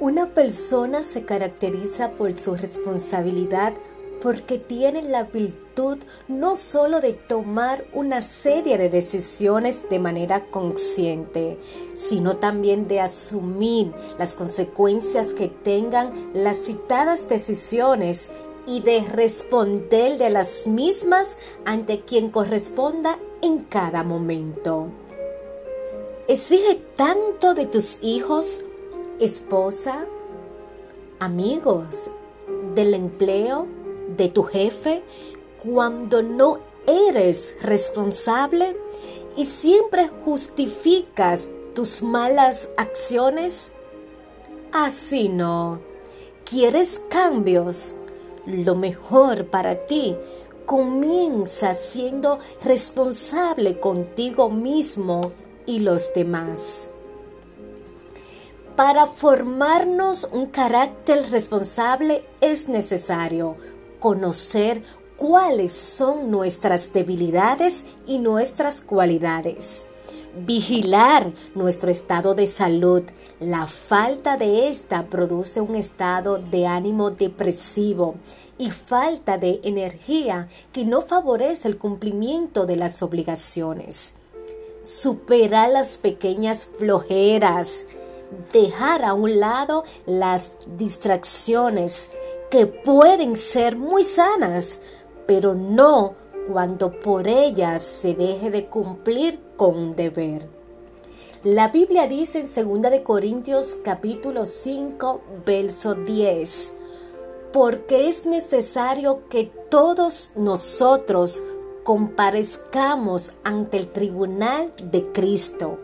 Una persona se caracteriza por su responsabilidad porque tiene la virtud no solo de tomar una serie de decisiones de manera consciente, sino también de asumir las consecuencias que tengan las citadas decisiones y de responder de las mismas ante quien corresponda en cada momento. Exige tanto de tus hijos, esposa, amigos, del empleo, de tu jefe, cuando no eres responsable y siempre justificas tus malas acciones? Así no. ¿Quieres cambios? Lo mejor para ti comienza siendo responsable contigo mismo y los demás. Para formarnos un carácter responsable es necesario conocer cuáles son nuestras debilidades y nuestras cualidades. Vigilar nuestro estado de salud. La falta de esta produce un estado de ánimo depresivo y falta de energía que no favorece el cumplimiento de las obligaciones. Superar las pequeñas flojeras. Dejar a un lado las distracciones que pueden ser muy sanas, pero no cuando por ellas se deje de cumplir con un deber. La Biblia dice en 2 de Corintios capítulo 5, verso 10, porque es necesario que todos nosotros comparezcamos ante el tribunal de Cristo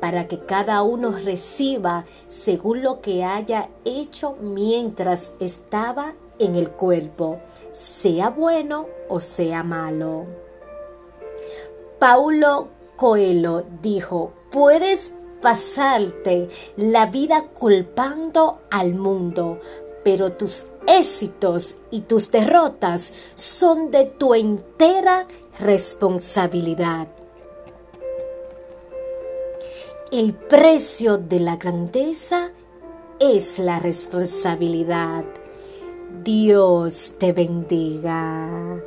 para que cada uno reciba según lo que haya hecho mientras estaba en el cuerpo, sea bueno o sea malo. Paulo Coelho dijo, puedes pasarte la vida culpando al mundo, pero tus éxitos y tus derrotas son de tu entera responsabilidad. El precio de la grandeza es la responsabilidad. Dios te bendiga.